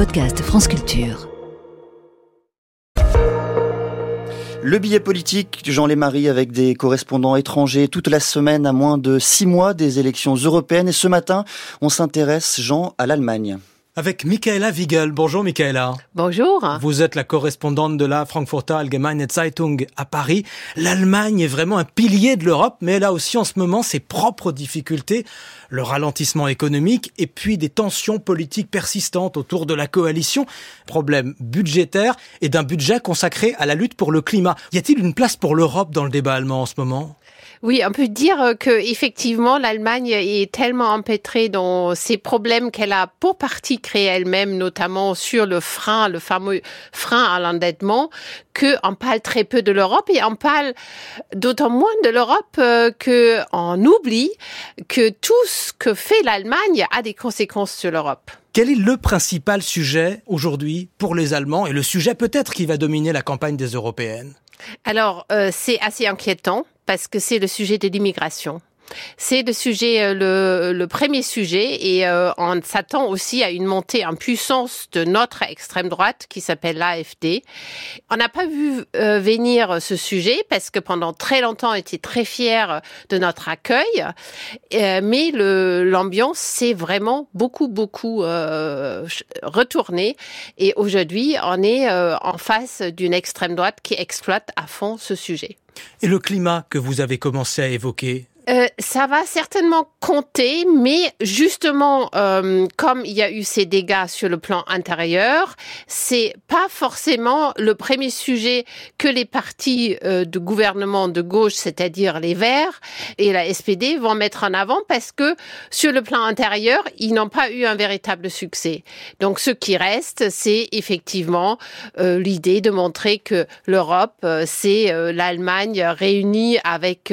podcast France Culture. Le billet politique, Jean Lémarie avec des correspondants étrangers toute la semaine à moins de six mois des élections européennes. Et ce matin, on s'intéresse, Jean, à l'Allemagne avec Michaela Wiegel. Bonjour Michaela. Bonjour. Vous êtes la correspondante de la Frankfurter Allgemeine Zeitung à Paris. L'Allemagne est vraiment un pilier de l'Europe, mais elle a aussi en ce moment ses propres difficultés, le ralentissement économique et puis des tensions politiques persistantes autour de la coalition, problème budgétaire et d'un budget consacré à la lutte pour le climat. Y a-t-il une place pour l'Europe dans le débat allemand en ce moment? Oui, on peut dire que effectivement l'Allemagne est tellement empêtrée dans ces problèmes qu'elle a pour partie créé elle-même, notamment sur le frein, le fameux frein à l'endettement, qu'on parle très peu de l'Europe et on parle d'autant moins de l'Europe euh, qu'on oublie que tout ce que fait l'Allemagne a des conséquences sur l'Europe. Quel est le principal sujet aujourd'hui pour les Allemands et le sujet peut-être qui va dominer la campagne des européennes? Alors, euh, c'est assez inquiétant parce que c'est le sujet de l'immigration. C'est le sujet, euh, le, premier sujet, et euh, on s'attend aussi à une montée en puissance de notre extrême droite qui s'appelle l'AFD. On n'a pas vu euh, venir ce sujet parce que pendant très longtemps on était très fiers de notre accueil, mais l'ambiance s'est vraiment beaucoup beaucoup retournée et aujourd'hui on est en face d'une extrême droite qui exploite à fond ce sujet. Et le climat que vous avez commencé à évoquer, euh, ça va certainement compter, mais justement, euh, comme il y a eu ces dégâts sur le plan intérieur, c'est pas forcément le premier sujet que les partis euh, de gouvernement de gauche, c'est-à-dire les Verts et la SPD, vont mettre en avant parce que sur le plan intérieur, ils n'ont pas eu un véritable succès. Donc, ce qui reste, c'est effectivement l'idée de montrer que l'Europe, c'est l'Allemagne réunie avec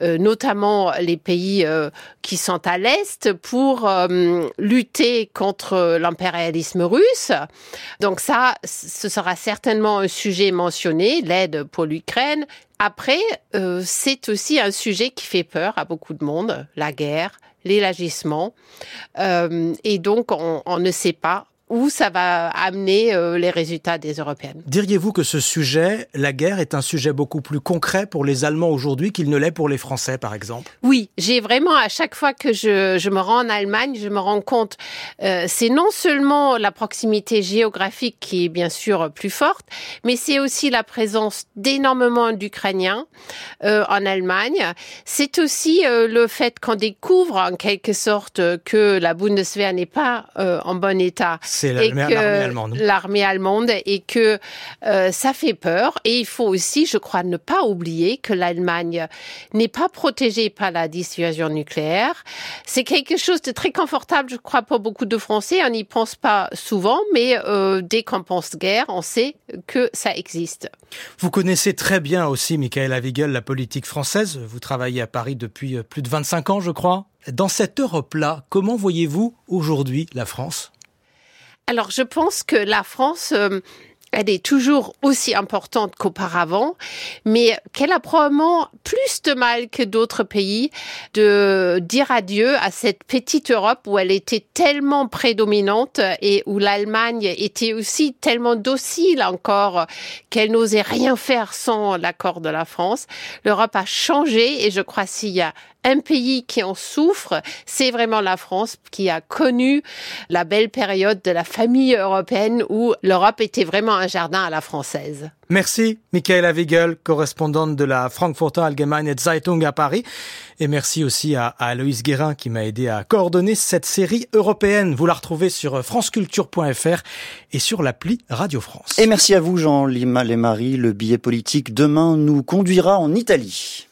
notamment les pays euh, qui sont à l'Est pour euh, lutter contre l'impérialisme russe. Donc ça, ce sera certainement un sujet mentionné, l'aide pour l'Ukraine. Après, euh, c'est aussi un sujet qui fait peur à beaucoup de monde, la guerre, l'élargissement. et donc, on ne sait pas où ça va amener euh, les résultats des européennes. Diriez-vous que ce sujet, la guerre, est un sujet beaucoup plus concret pour les Allemands aujourd'hui qu'il ne l'est pour les Français, par exemple? Oui, j'ai vraiment, à chaque fois que je, je, me rends en Allemagne, je me rends compte, euh, c'est non seulement la proximité géographique qui est bien sûr plus forte, mais c'est aussi la présence d'énormément d'Ukrainiens euh, en Allemagne. C'est aussi euh, le fait qu'on découvre en quelque sorte que la Bundeswehr n'est pas euh, en bon état c'est l'armée allemande. L'armée allemande et que euh, ça fait peur. Et il faut aussi, je crois, ne pas oublier que l'Allemagne n'est pas protégée par la dissuasion nucléaire. C'est quelque chose de très confortable, je crois, pour beaucoup de Français. On n'y pense pas souvent, mais euh, dès qu'on pense guerre, on sait que ça existe. Vous connaissez très bien aussi, Michael Avigel, la politique française. Vous travaillez à Paris depuis euh, plus de 25 ans, je crois. Dans cette Europe-là, comment voyez-vous aujourd'hui la France? Alors, je pense que la France euh, elle est toujours aussi importante qu'auparavant, mais qu'elle a probablement plus de mal que d'autres pays de dire adieu à cette petite Europe où elle était tellement prédominante et où l'Allemagne était aussi tellement docile encore qu'elle n'osait rien faire sans l'accord de la France. L'Europe a changé et je crois s'il y a un pays qui en souffre, c'est vraiment la France qui a connu la belle période de la famille européenne où l'Europe était vraiment un jardin à la française. Merci, Michaela Wiegel, correspondante de la Frankfurter Allgemeine Zeitung à Paris. Et merci aussi à, Aloïs Guérin qui m'a aidé à coordonner cette série européenne. Vous la retrouvez sur franceculture.fr et sur l'appli Radio France. Et merci à vous, Jean Lima Marie. Le billet politique demain nous conduira en Italie.